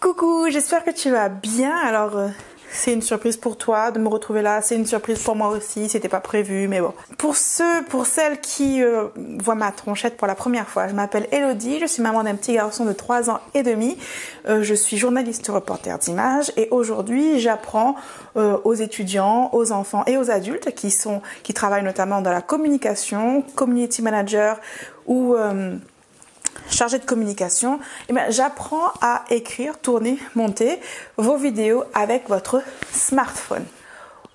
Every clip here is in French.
Coucou, j'espère que tu vas bien. Alors, euh, c'est une surprise pour toi de me retrouver là. C'est une surprise pour moi aussi. C'était pas prévu, mais bon. Pour ceux, pour celles qui euh, voient ma tronchette pour la première fois, je m'appelle Elodie. Je suis maman d'un petit garçon de 3 ans et demi. Euh, je suis journaliste reporter d'images et aujourd'hui, j'apprends aux étudiants, aux enfants et aux adultes qui sont, qui travaillent notamment dans la communication, community manager ou chargé de communication, eh j'apprends à écrire, tourner, monter vos vidéos avec votre smartphone.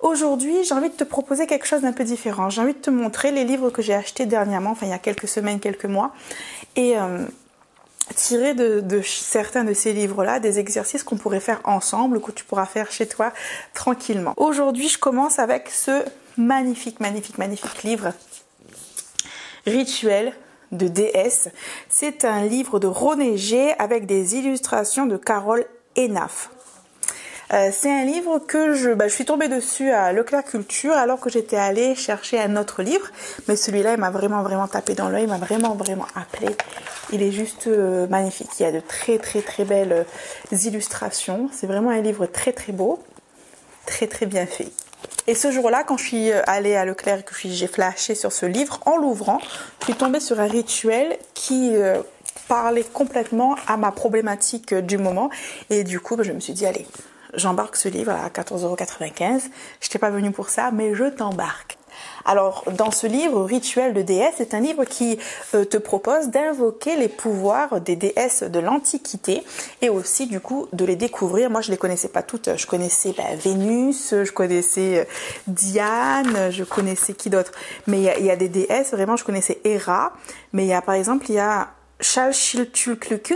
Aujourd'hui, j'ai envie de te proposer quelque chose d'un peu différent. J'ai envie de te montrer les livres que j'ai achetés dernièrement, enfin il y a quelques semaines, quelques mois, et euh, tirer de, de, certains de ces livres-là des exercices qu'on pourrait faire ensemble, que tu pourras faire chez toi tranquillement. Aujourd'hui, je commence avec ce magnifique, magnifique, magnifique livre, Rituel de DS. C'est un livre de René G avec des illustrations de Carole Enaf. Euh, c'est un livre que je, bah, je suis tombée dessus à Leclerc Culture alors que j'étais allée chercher un autre livre. Mais celui-là, il m'a vraiment, vraiment tapé dans l'œil, il m'a vraiment, vraiment appelé. Il est juste euh, magnifique. Il y a de très, très, très belles euh, illustrations. C'est vraiment un livre très, très beau. Très, très bien fait. Et ce jour-là, quand je suis euh, allée à Leclerc et que j'ai flashé sur ce livre, en l'ouvrant, je suis tombée sur un rituel qui euh, parlait complètement à ma problématique euh, du moment. Et du coup, bah, je me suis dit, allez, j'embarque ce livre à 14,95€. Je n'étais pas venue pour ça, mais je t'embarque. Alors, dans ce livre, Rituel de déesse, c'est un livre qui euh, te propose d'invoquer les pouvoirs des déesses de l'Antiquité et aussi, du coup, de les découvrir. Moi, je les connaissais pas toutes. Je connaissais bah, Vénus, je connaissais euh, Diane, je connaissais qui d'autre? Mais il y, a des déesses, vraiment, je connaissais Héra. Mais il y a, par exemple, il y a Chalchiltulkluku,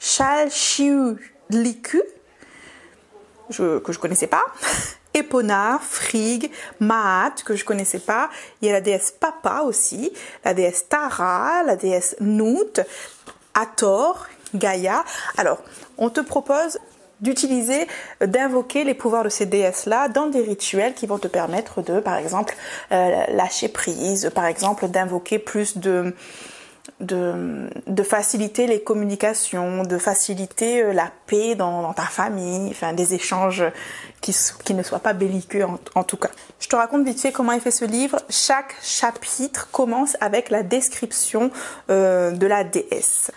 Chalchiuliku, que je connaissais pas. Epona, Frigg, Maat, que je connaissais pas. Il y a la déesse Papa aussi, la déesse Tara, la déesse Nout, Hathor, Gaïa. Alors, on te propose d'utiliser, d'invoquer les pouvoirs de ces déesses-là dans des rituels qui vont te permettre de, par exemple, euh, lâcher prise, par exemple, d'invoquer plus de de, faciliter les communications, de faciliter euh, la paix dans, ta famille, enfin des échanges qui, ne soient pas belliqueux en, tout cas. Je te raconte vite fait comment il fait ce livre. Chaque chapitre commence avec la description euh, de la déesse.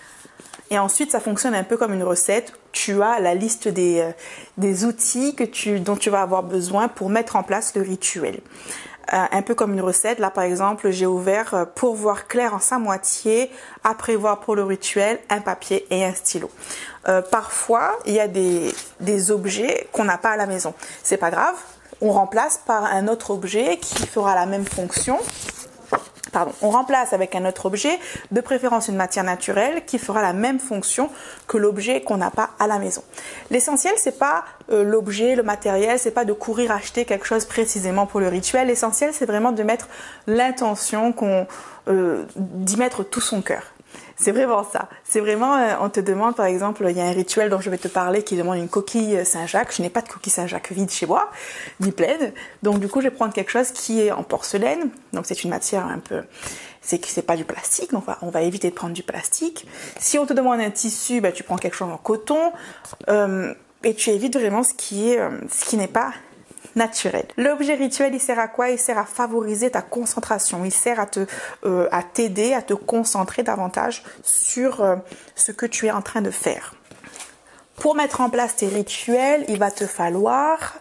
Et ensuite, ça fonctionne un peu comme une recette. Tu as la liste des, euh, outils dont tu vas avoir besoin pour mettre en place le rituel. Euh, un peu comme une recette. Là, par exemple, j'ai ouvert euh, pour voir clair en sa moitié, à prévoir pour le rituel, un papier et un stylo. Euh, parfois, il y a des, des objets qu'on n'a pas à la maison. C'est pas grave. On remplace par un autre objet qui fera la même fonction on remplace avec un autre objet, de préférence une matière naturelle qui fera la même fonction que l'objet qu'on n'a pas à la maison. L'essentiel c'est pas euh, l'objet, le matériel, c'est pas de courir acheter quelque chose précisément pour le rituel. L'essentiel c'est vraiment de mettre l'intention euh, d'y mettre tout son cœur. C'est vraiment ça. C'est vraiment, euh, on te demande par exemple, il y a un rituel dont je vais te parler qui demande une coquille Saint-Jacques. Je n'ai pas de coquille Saint-Jacques vide chez moi, ni pleine. Donc du coup, je vais prendre quelque chose qui est en porcelaine. Donc c'est une matière un peu, c'est que c'est pas du plastique. Donc on va, éviter de prendre du plastique. Si on te demande un tissu, bah, tu prends quelque chose en coton. Euh, et tu évites vraiment ce qui est, euh, ce qui n'est pas naturel. L'objet rituel, il sert à quoi? Il sert à favoriser ta concentration. Il sert à te, euh, à t'aider à te concentrer davantage sur euh, ce que tu es en train de faire. Pour mettre en place tes rituels, il va te falloir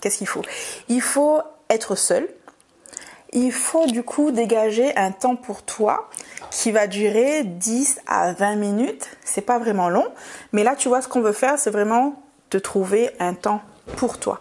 qu'est-ce qu'il faut? Il faut être seul. Il faut du coup dégager un temps pour toi qui va durer 10 à 20 minutes. C'est pas vraiment long, mais là tu vois ce qu'on veut faire, c'est vraiment te trouver un temps pour toi.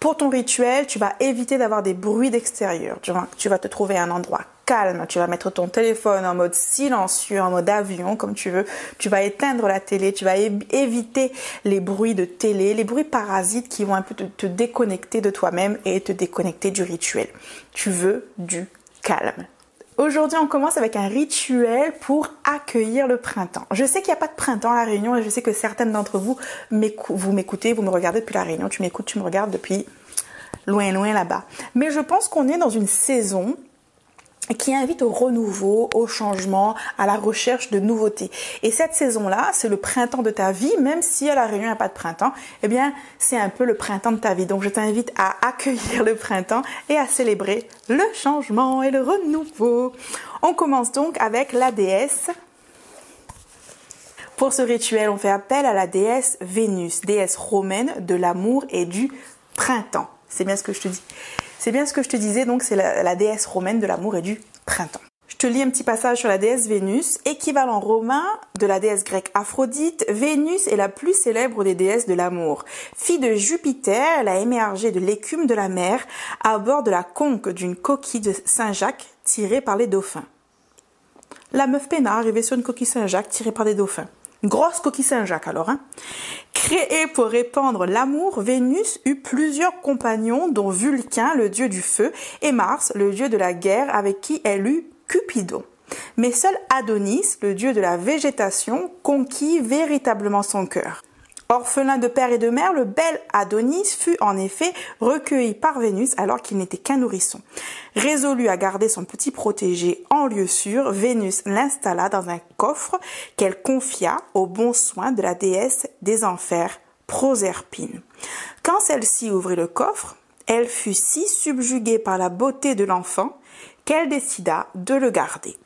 Pour ton rituel, tu vas éviter d'avoir des bruits d'extérieur. Tu vas, te trouver un endroit calme. Tu vas mettre ton téléphone en mode silencieux, en mode avion, comme tu veux. Tu vas éteindre la télé. Tu vas éviter les bruits de télé, les bruits parasites qui vont un peu te, te déconnecter de toi-même et te déconnecter du rituel. Tu veux du calme. Aujourd'hui, on commence avec un rituel pour accueillir le printemps. Je sais qu'il n'y a pas de printemps à la Réunion et je sais que certaines d'entre vous, vous m'écoutez, vous me regardez depuis la Réunion, tu m'écoutes, tu me regardes depuis loin, loin là-bas. Mais je pense qu'on est dans une saison qui invite au renouveau, au changement, à la recherche de nouveautés. Et cette saison-là, c'est le printemps de ta vie, même si à la Réunion il n'y a pas de printemps, eh bien c'est un peu le printemps de ta vie. Donc je t'invite à accueillir le printemps et à célébrer le changement et le renouveau. On commence donc avec la déesse. Pour ce rituel, on fait appel à la déesse Vénus, déesse romaine de l'amour et du printemps. C'est bien ce que je te dis. C'est bien ce que je te disais, donc c'est la, déesse romaine de l'amour et du printemps. Je te lis un petit passage sur la déesse Vénus, équivalent romain de la déesse grecque Aphrodite. Vénus est la plus célèbre des déesses de l'amour. Fille de Jupiter, elle a émergé de l'écume de la mer à bord de la conque d'une coquille de Saint-Jacques tirée par les dauphins. La meuf peinard arrivée sur une coquille Saint-Jacques tirée par des dauphins. Grosse coquille Saint-Jacques alors. Hein. Créée pour répandre l'amour, Vénus eut plusieurs compagnons, dont Vulcain, le dieu du feu, et Mars, le dieu de la guerre, avec qui elle eut Cupidon. Mais seul Adonis, le dieu de la végétation, conquit véritablement son cœur. Orphelin de père et de mère, le bel Adonis fut en effet recueilli par Vénus alors qu'il n'était qu'un nourrisson. Résolu à garder son petit protégé en lieu sûr, Vénus l'installa dans un coffre qu'elle confia aux bons soins de la déesse des enfers, Proserpine. Quand celle-ci ouvrit le coffre, elle fut si subjuguée par la beauté de l'enfant qu'elle décida de le garder.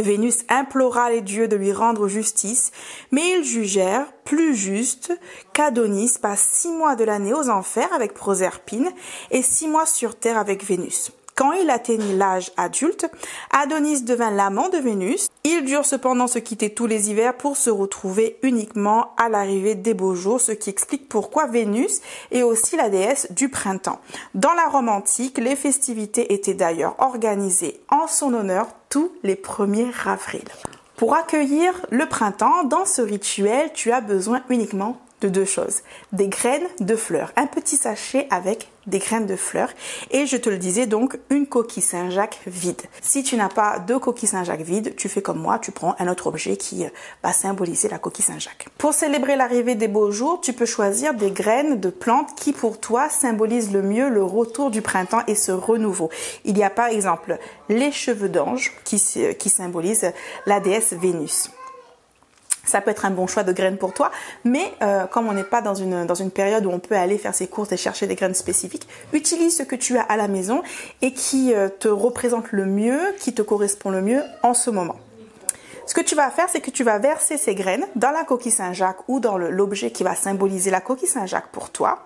Vénus implora les dieux de lui rendre justice, mais ils jugèrent plus juste qu'Adonis passe six mois de l'année aux enfers avec Proserpine et six mois sur terre avec Vénus. Quand il atteignit l'âge adulte, Adonis devint l'amant de Vénus. Ils durent cependant se quitter tous les hivers pour se retrouver uniquement à l'arrivée des beaux jours, ce qui explique pourquoi Vénus est aussi la déesse du printemps. Dans la Rome antique, les festivités étaient d'ailleurs organisées en son honneur tous les 1er avril. Pour accueillir le printemps, dans ce rituel, tu as besoin uniquement de deux choses. Des graines de fleurs. Un petit sachet avec des graines de fleurs. Et je te le disais donc, une coquille Saint-Jacques vide. Si tu n'as pas de coquille Saint-Jacques vide, tu fais comme moi, tu prends un autre objet qui euh, va symboliser la coquille Saint-Jacques. Pour célébrer l'arrivée des beaux jours, tu peux choisir des graines de plantes qui pour toi symbolisent le mieux le retour du printemps et ce renouveau. Il y a par exemple les cheveux d'ange qui, qui symbolisent la déesse Vénus ça peut être un bon choix de graines pour toi. Mais euh, comme on n'est pas dans une, dans une période où on peut aller faire ses courses et chercher des graines spécifiques, utilise ce que tu as à la maison et qui euh, te représente le mieux, qui te correspond le mieux en ce moment. Ce que tu vas faire, c'est que tu vas verser ces graines dans la coquille Saint-Jacques ou dans l'objet qui va symboliser la coquille Saint-Jacques pour toi.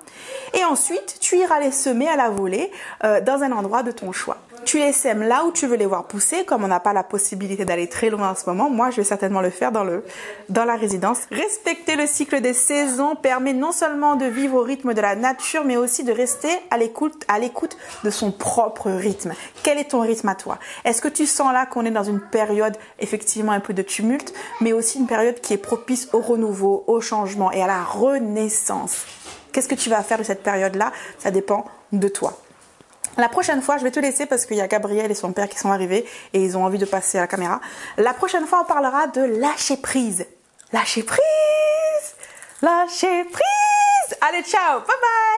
Et ensuite, tu iras les semer à la volée euh, dans un endroit de ton choix. Tu les sèmes là où tu veux les voir pousser, comme on n'a pas la possibilité d'aller très loin en ce moment. Moi, je vais certainement le faire dans, le, dans la résidence. Respecter le cycle des saisons permet non seulement de vivre au rythme de la nature, mais aussi de rester à l'écoute, à l'écoute de son propre rythme. Quel est ton rythme à toi? Est-ce que tu sens là qu'on est dans une période effectivement un peu de tumulte, mais aussi une période qui est propice au renouveau, au changement et à la renaissance? Qu'est-ce que tu vas faire de cette période-là? Ça dépend de toi. La prochaine fois, je vais te laisser parce qu'il y a Gabriel et son père qui sont arrivés et ils ont envie de passer à la caméra. La prochaine fois, on parlera de lâcher prise. Lâcher prise Lâcher prise Allez, ciao Bye bye